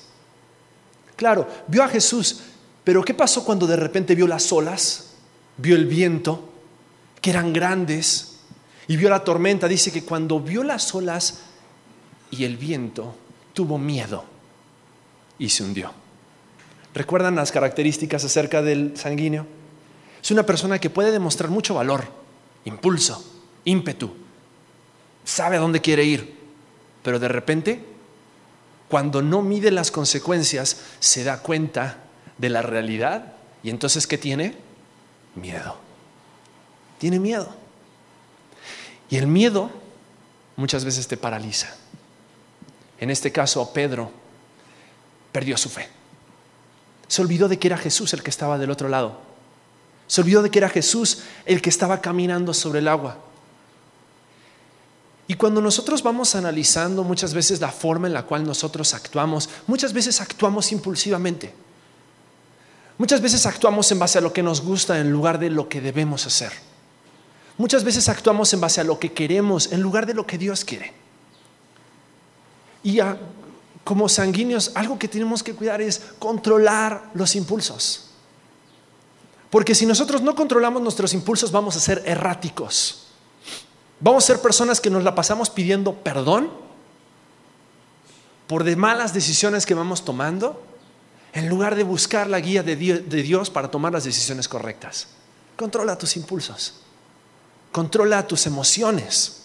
Claro, vio a Jesús, pero ¿qué pasó cuando de repente vio las olas, vio el viento, que eran grandes, y vio la tormenta? Dice que cuando vio las olas y el viento, tuvo miedo y se hundió. ¿Recuerdan las características acerca del sanguíneo? Es una persona que puede demostrar mucho valor, impulso, ímpetu, sabe a dónde quiere ir, pero de repente, cuando no mide las consecuencias, se da cuenta de la realidad y entonces ¿qué tiene? Miedo. Tiene miedo. Y el miedo muchas veces te paraliza. En este caso, Pedro perdió su fe. Se olvidó de que era Jesús el que estaba del otro lado. Se olvidó de que era Jesús el que estaba caminando sobre el agua. Y cuando nosotros vamos analizando muchas veces la forma en la cual nosotros actuamos, muchas veces actuamos impulsivamente. Muchas veces actuamos en base a lo que nos gusta en lugar de lo que debemos hacer. Muchas veces actuamos en base a lo que queremos en lugar de lo que Dios quiere. Y como sanguíneos, algo que tenemos que cuidar es controlar los impulsos. Porque si nosotros no controlamos nuestros impulsos, vamos a ser erráticos. Vamos a ser personas que nos la pasamos pidiendo perdón por de malas decisiones que vamos tomando, en lugar de buscar la guía de Dios para tomar las decisiones correctas. Controla tus impulsos, controla tus emociones,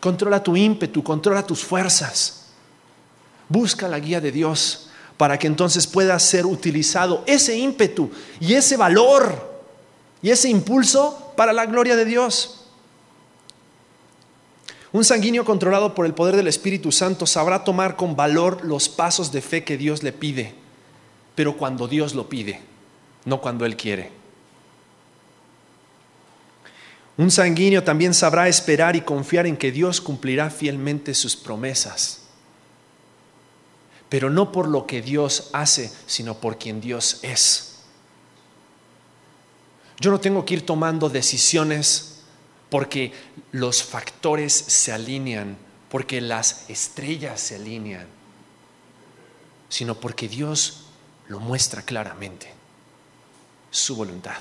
controla tu ímpetu, controla tus fuerzas. Busca la guía de Dios para que entonces pueda ser utilizado ese ímpetu y ese valor y ese impulso para la gloria de Dios. Un sanguíneo controlado por el poder del Espíritu Santo sabrá tomar con valor los pasos de fe que Dios le pide, pero cuando Dios lo pide, no cuando Él quiere. Un sanguíneo también sabrá esperar y confiar en que Dios cumplirá fielmente sus promesas, pero no por lo que Dios hace, sino por quien Dios es. Yo no tengo que ir tomando decisiones porque los factores se alinean, porque las estrellas se alinean, sino porque Dios lo muestra claramente, su voluntad.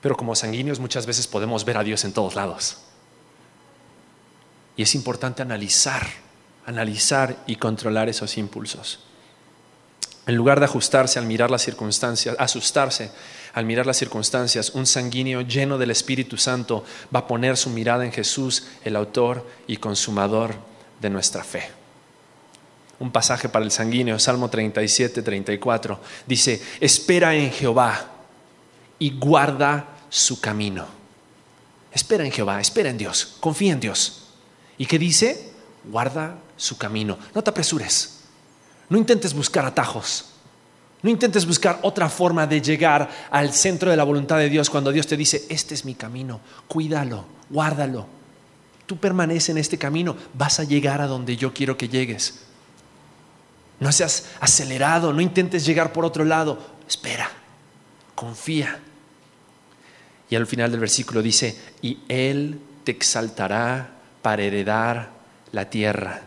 Pero como sanguíneos muchas veces podemos ver a Dios en todos lados. Y es importante analizar, analizar y controlar esos impulsos. En lugar de ajustarse al mirar las circunstancias, asustarse al mirar las circunstancias, un sanguíneo lleno del Espíritu Santo va a poner su mirada en Jesús, el autor y consumador de nuestra fe. Un pasaje para el sanguíneo, Salmo 37, 34, dice, espera en Jehová y guarda su camino. Espera en Jehová, espera en Dios, confía en Dios. ¿Y qué dice? Guarda su camino. No te apresures. No intentes buscar atajos. No intentes buscar otra forma de llegar al centro de la voluntad de Dios cuando Dios te dice, este es mi camino, cuídalo, guárdalo. Tú permanece en este camino, vas a llegar a donde yo quiero que llegues. No seas acelerado, no intentes llegar por otro lado. Espera, confía. Y al final del versículo dice, y Él te exaltará para heredar la tierra.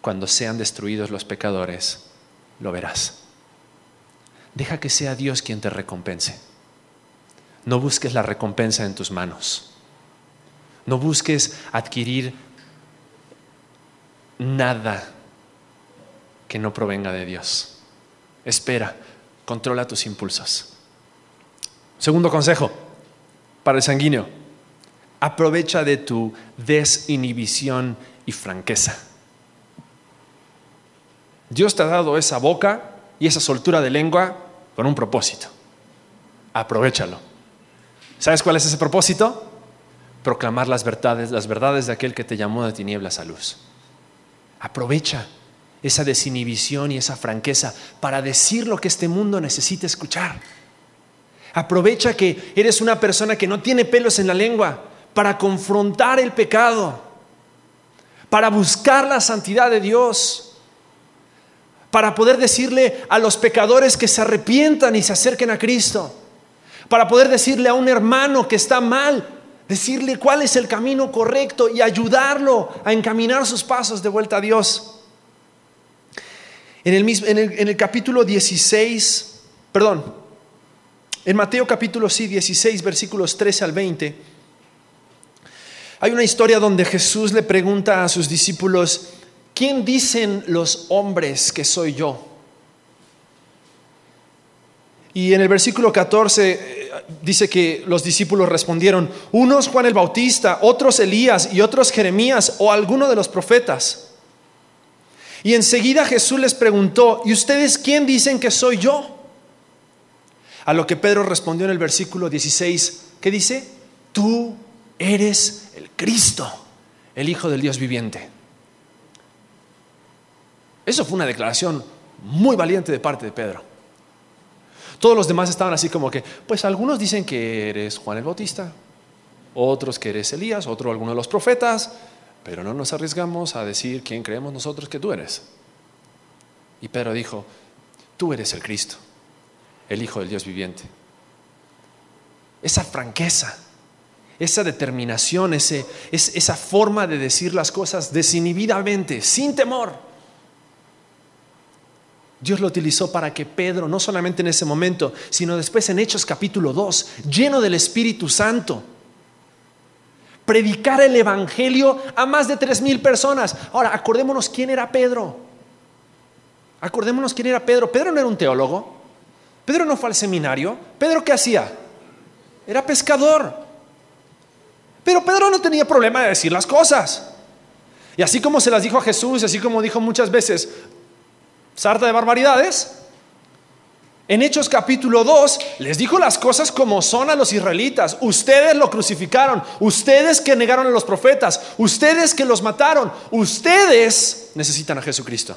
Cuando sean destruidos los pecadores, lo verás. Deja que sea Dios quien te recompense. No busques la recompensa en tus manos. No busques adquirir nada que no provenga de Dios. Espera, controla tus impulsos. Segundo consejo para el sanguíneo. Aprovecha de tu desinhibición y franqueza. Dios te ha dado esa boca y esa soltura de lengua con un propósito. Aprovechalo. ¿Sabes cuál es ese propósito? Proclamar las verdades, las verdades de aquel que te llamó de tinieblas a luz. Aprovecha esa desinhibición y esa franqueza para decir lo que este mundo necesita escuchar. Aprovecha que eres una persona que no tiene pelos en la lengua para confrontar el pecado, para buscar la santidad de Dios, para poder decirle a los pecadores que se arrepientan y se acerquen a Cristo, para poder decirle a un hermano que está mal, decirle cuál es el camino correcto y ayudarlo a encaminar sus pasos de vuelta a Dios. En el, capítulo 16, perdón, en Mateo capítulo sí, 16, versículos 13 al 20, hay una historia donde Jesús le pregunta a sus discípulos, ¿quién dicen los hombres que soy yo? Y en el versículo 14 eh, dice que los discípulos respondieron, unos Juan el Bautista, otros Elías y otros Jeremías o alguno de los profetas. Y enseguida Jesús les preguntó, ¿y ustedes quién dicen que soy yo? A lo que Pedro respondió en el versículo 16, ¿qué dice? Tú eres el Cristo, el Hijo del Dios viviente. Eso fue una declaración muy valiente de parte de Pedro. Todos los demás estaban así como que, pues algunos dicen que eres Juan el Bautista, otros que eres Elías, otro alguno de los profetas, pero no nos arriesgamos a decir quién creemos nosotros que tú eres. Y Pedro dijo, tú eres el Cristo, el Hijo del Dios viviente. Esa franqueza, esa determinación, ese, esa forma de decir las cosas desinhibidamente, sin temor. Dios lo utilizó para que Pedro, no solamente en ese momento, sino después en Hechos capítulo 2, lleno del Espíritu Santo, predicar el Evangelio a más de tres mil personas. Ahora, acordémonos quién era Pedro. Acordémonos quién era Pedro. Pedro no era un teólogo. Pedro no fue al seminario. Pedro qué hacía? Era pescador. Pero Pedro no tenía problema de decir las cosas. Y así como se las dijo a Jesús, así como dijo muchas veces, sarta de barbaridades, en Hechos capítulo 2 les dijo las cosas como son a los israelitas. Ustedes lo crucificaron, ustedes que negaron a los profetas, ustedes que los mataron, ustedes necesitan a Jesucristo.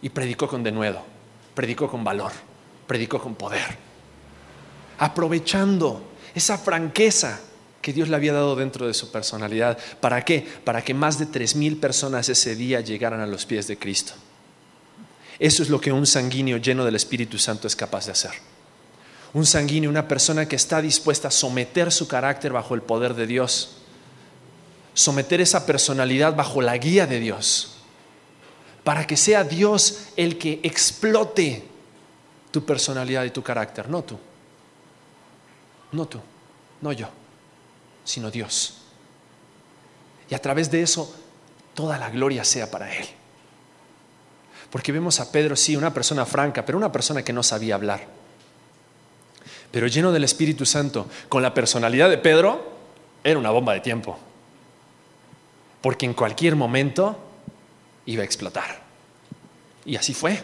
Y predicó con denuedo, predicó con valor, predicó con poder, aprovechando esa franqueza que Dios le había dado dentro de su personalidad. ¿Para qué? Para que más de tres mil personas ese día llegaran a los pies de Cristo. Eso es lo que un sanguíneo lleno del Espíritu Santo es capaz de hacer. Un sanguíneo, una persona que está dispuesta a someter su carácter bajo el poder de Dios, someter esa personalidad bajo la guía de Dios, para que sea Dios el que explote tu personalidad y tu carácter, no tú, no tú, no yo, sino Dios. Y a través de eso, toda la gloria sea para Él. Porque vemos a Pedro, sí, una persona franca, pero una persona que no sabía hablar. Pero lleno del Espíritu Santo, con la personalidad de Pedro, era una bomba de tiempo. Porque en cualquier momento iba a explotar. Y así fue.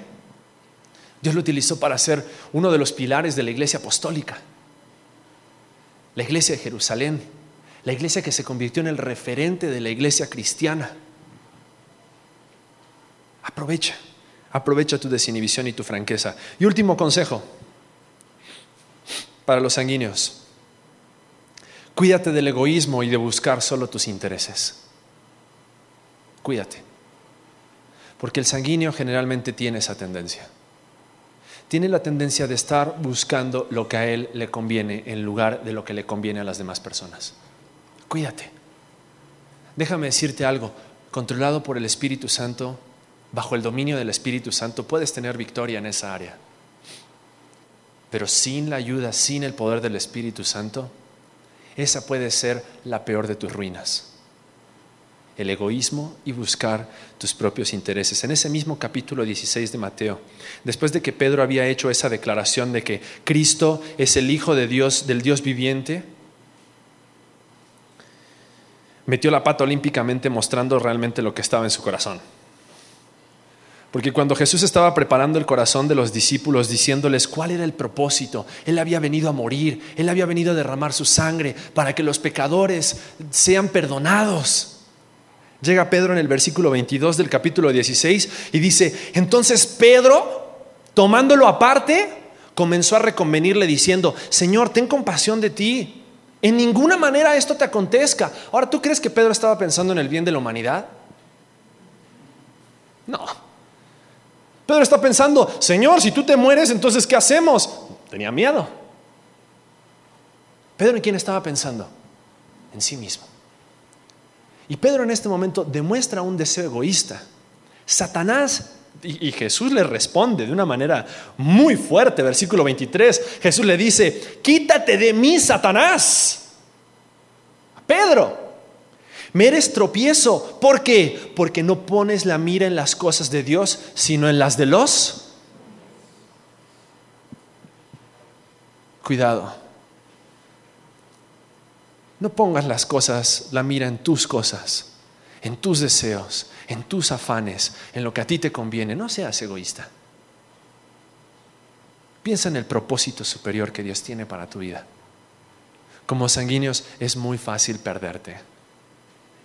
Dios lo utilizó para ser uno de los pilares de la iglesia apostólica. La iglesia de Jerusalén, la iglesia que se convirtió en el referente de la iglesia cristiana. Aprovecha, aprovecha tu desinhibición y tu franqueza. Y último consejo para los sanguíneos. Cuídate del egoísmo y de buscar solo tus intereses. Cuídate. Porque el sanguíneo generalmente tiene esa tendencia. Tiene la tendencia de estar buscando lo que a él le conviene en lugar de lo que le conviene a las demás personas. Cuídate. Déjame decirte algo. Controlado por el Espíritu Santo, bajo el dominio del Espíritu Santo, puedes tener victoria en esa área. Pero sin la ayuda, sin el poder del Espíritu Santo, esa puede ser la peor de tus ruinas. El egoísmo y buscar tus propios intereses. En ese mismo capítulo 16 de Mateo, después de que Pedro había hecho esa declaración de que Cristo es el Hijo de Dios, del Dios viviente, metió la pata olímpicamente mostrando realmente lo que estaba en su corazón. Porque cuando Jesús estaba preparando el corazón de los discípulos, diciéndoles cuál era el propósito, Él había venido a morir, Él había venido a derramar su sangre para que los pecadores sean perdonados. Llega Pedro en el versículo 22 del capítulo 16 y dice, entonces Pedro, tomándolo aparte, comenzó a reconvenirle diciendo, Señor, ten compasión de ti, en ninguna manera esto te acontezca. Ahora, ¿tú crees que Pedro estaba pensando en el bien de la humanidad? No. Pedro está pensando, Señor, si tú te mueres, entonces ¿qué hacemos? Tenía miedo. Pedro en quién estaba pensando? En sí mismo. Y Pedro en este momento demuestra un deseo egoísta. Satanás, y, Jesús le responde de una manera muy fuerte, versículo 23, Jesús le dice, quítate de mí, Satanás. Pedro, me eres tropiezo. ¿Por qué? Porque no pones la mira en las cosas de Dios, sino en las de los. Cuidado. No pongas las cosas, la mira en tus cosas, en tus deseos, en tus afanes, en lo que a ti te conviene. No seas egoísta. Piensa en el propósito superior que Dios tiene para tu vida. Como sanguíneos es muy fácil perderte.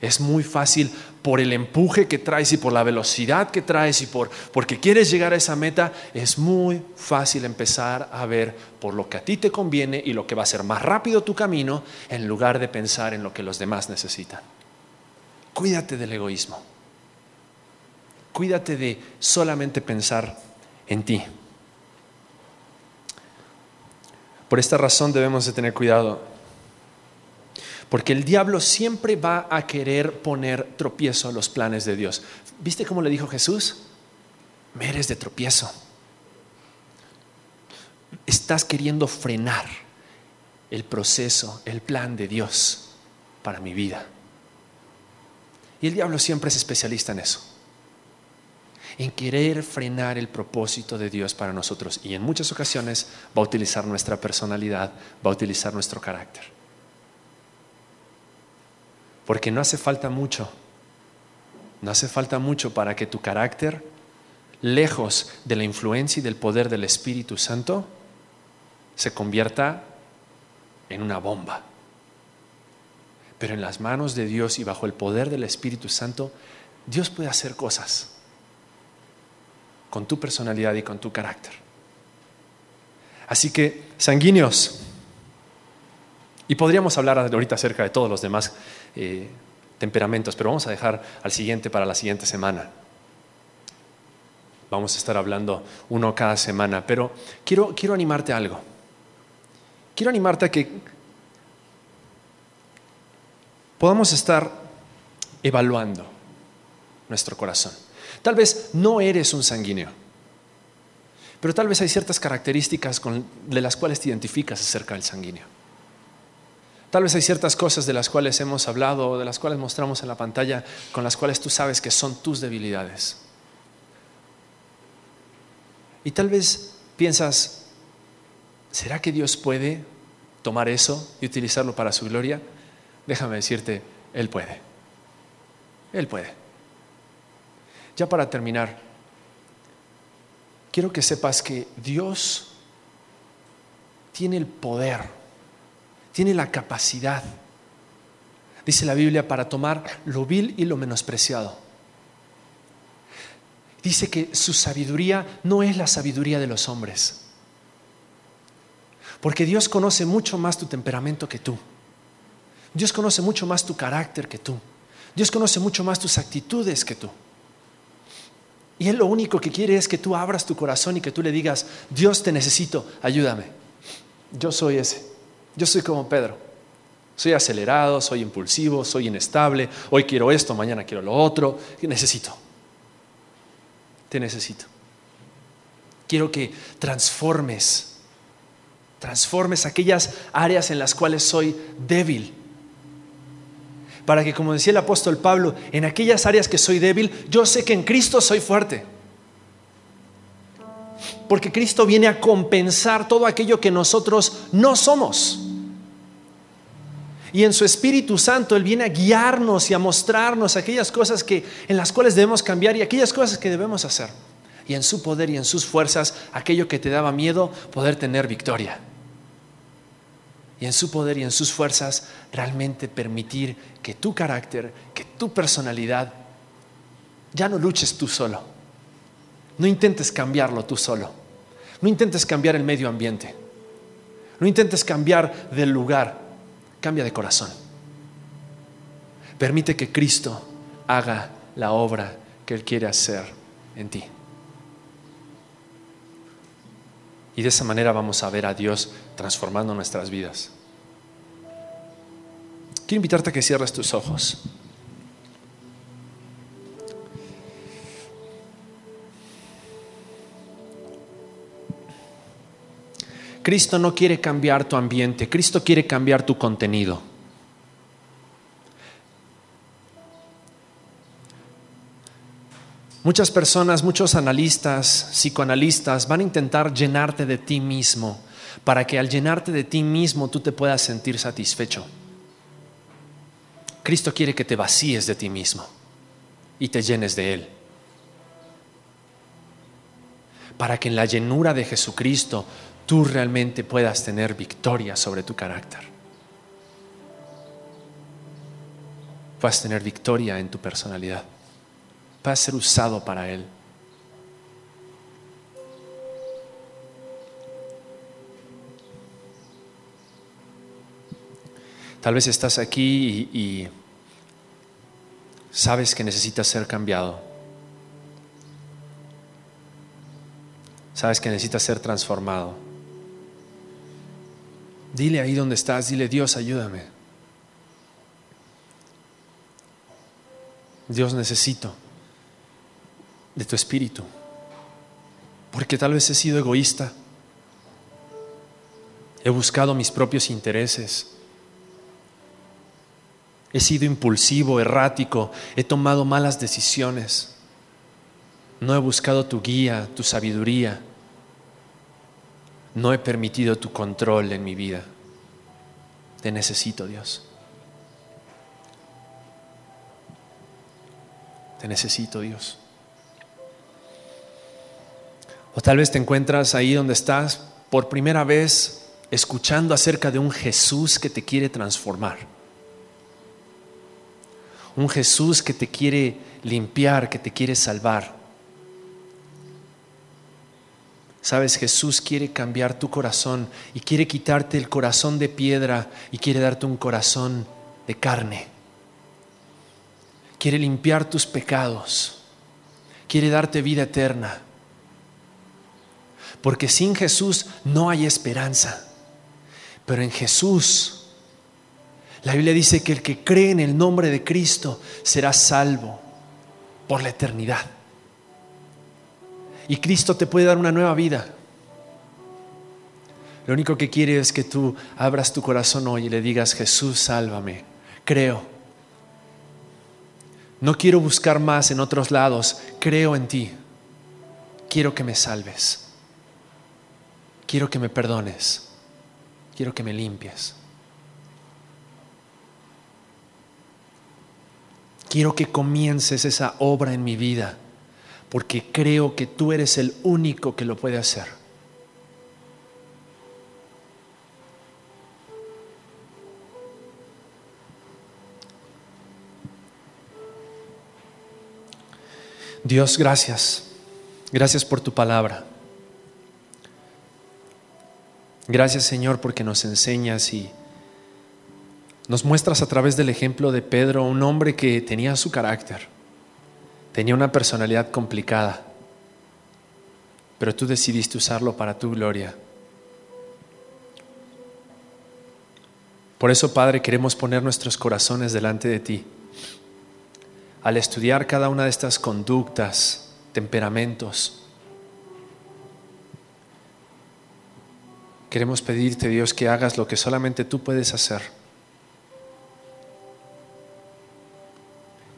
Es muy fácil por el empuje que traes y por la velocidad que traes y por porque quieres llegar a esa meta, es muy fácil empezar a ver por lo que a ti te conviene y lo que va a ser más rápido tu camino en lugar de pensar en lo que los demás necesitan. Cuídate del egoísmo. Cuídate de solamente pensar en ti. Por esta razón debemos de tener cuidado porque el diablo siempre va a querer poner tropiezo a los planes de Dios. ¿Viste cómo le dijo Jesús? Me eres de tropiezo. Estás queriendo frenar el proceso, el plan de Dios para mi vida. Y el diablo siempre es especialista en eso. En querer frenar el propósito de Dios para nosotros. Y en muchas ocasiones va a utilizar nuestra personalidad, va a utilizar nuestro carácter. Porque no hace falta mucho. No hace falta mucho para que tu carácter, lejos de la influencia y del poder del Espíritu Santo, se convierta en una bomba. Pero en las manos de Dios y bajo el poder del Espíritu Santo, Dios puede hacer cosas con tu personalidad y con tu carácter. Así que, sanguíneos, y podríamos hablar ahorita acerca de todos los demás eh, temperamentos, pero vamos a dejar al siguiente para la siguiente semana. Vamos a estar hablando uno cada semana, pero quiero, quiero animarte a algo. Quiero animarte a que podamos estar evaluando nuestro corazón. Tal vez no eres un sanguíneo, pero tal vez hay ciertas características de las cuales te identificas acerca del sanguíneo. Tal vez hay ciertas cosas de las cuales hemos hablado o de las cuales mostramos en la pantalla con las cuales tú sabes que son tus debilidades. Y tal vez piensas, ¿será que Dios puede tomar eso y utilizarlo para su gloria? Déjame decirte, Él puede. Él puede. Ya para terminar, quiero que sepas que Dios tiene el poder, tiene la capacidad, dice la Biblia, para tomar lo vil y lo menospreciado. Dice que su sabiduría no es la sabiduría de los hombres, porque Dios conoce mucho más tu temperamento que tú. Dios conoce mucho más tu carácter que tú. Dios conoce mucho más tus actitudes que tú. Y Él lo único que quiere es que tú abras tu corazón y que tú le digas, Dios te necesito, ayúdame. Yo soy ese. Yo soy como Pedro. Soy acelerado, soy impulsivo, soy inestable. Hoy quiero esto, mañana quiero lo otro. Necesito. Te necesito. Quiero que transformes, transformes aquellas áreas en las cuales soy débil para que, como decía el apóstol Pablo, en aquellas áreas que soy débil, yo sé que en Cristo soy fuerte. Porque Cristo viene a compensar todo aquello que nosotros no somos. Y en su Espíritu Santo Él viene a guiarnos y a mostrarnos aquellas cosas que, en las cuales debemos cambiar y aquellas cosas que debemos hacer. Y en su poder y en sus fuerzas, aquello que te daba miedo, poder tener victoria y en su poder y en sus fuerzas realmente permitir que tu carácter, que tu personalidad, ya no luches tú solo. No intentes cambiarlo tú solo. No intentes cambiar el medio ambiente. No intentes cambiar del lugar. Cambia de corazón. Permite que Cristo haga la obra que Él quiere hacer en ti. Y de esa manera vamos a ver a Dios transformando nuestras vidas. Quiero invitarte a que cierres tus ojos. Cristo no quiere cambiar tu ambiente, Cristo quiere cambiar tu contenido. Muchas personas, muchos analistas, psicoanalistas van a intentar llenarte de ti mismo para que al llenarte de ti mismo tú te puedas sentir satisfecho. Cristo quiere que te vacíes de ti mismo y te llenes de Él. Para que en la llenura de Jesucristo tú realmente puedas tener victoria sobre tu carácter. Puedas tener victoria en tu personalidad a ser usado para Él. Tal vez estás aquí y, sabes que necesitas ser cambiado. Sabes que necesitas ser transformado. Dile ahí donde estás, dile Dios, ayúdame. Dios necesito de tu espíritu. Porque tal vez he sido egoísta. He buscado mis propios intereses. He sido impulsivo, errático. He tomado malas decisiones. No he buscado tu guía, tu sabiduría. No he permitido tu control en mi vida. Te necesito, Dios. Te necesito, Dios. O tal vez te encuentras ahí donde estás por primera vez escuchando acerca de un Jesús que te quiere transformar. Un Jesús que te quiere limpiar, que te quiere salvar. Sabes, Jesús quiere cambiar tu corazón y quiere quitarte el corazón de piedra y quiere darte un corazón de carne. Quiere limpiar tus pecados. Quiere darte vida eterna porque sin Jesús no hay esperanza. Pero en Jesús, la Biblia dice que el que cree en el nombre de Cristo será salvo por la eternidad. Y Cristo te puede dar una nueva vida. Lo único que quiere es que tú abras tu corazón hoy y le digas, Jesús, sálvame. Creo. No quiero buscar más en otros lados. Creo en ti. Quiero que me salves. quiero que me perdones, quiero que me limpies. Quiero que comiences esa obra en mi vida, porque creo que tú eres el único que lo puede hacer. Dios, gracias. Gracias por tu palabra. Gracias Señor porque nos enseñas y nos muestras a través del ejemplo de Pedro, un hombre que tenía su carácter, tenía una personalidad complicada, pero tú decidiste usarlo para tu gloria. Por eso, Padre, queremos poner nuestros corazones delante de ti. Al estudiar cada una de estas conductas, temperamentos, queremos pedirte, Dios, que hagas lo que solamente tú puedes hacer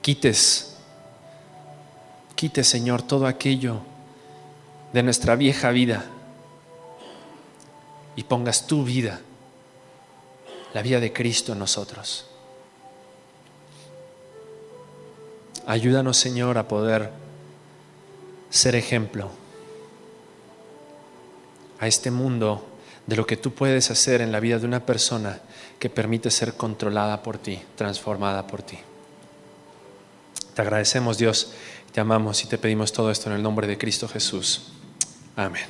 quites, quites Señor todo aquello de nuestra vieja vida y pongas tu vida, la vida de Cristo en nosotros. Ayúdanos Señor a poder ser ejemplo a este mundo de lo que tú puedes hacer en la vida de una persona que permite ser controlada por ti, transformada por ti. Te agradecemos Dios, te amamos y te pedimos todo esto en el nombre de Cristo Jesús. Amén.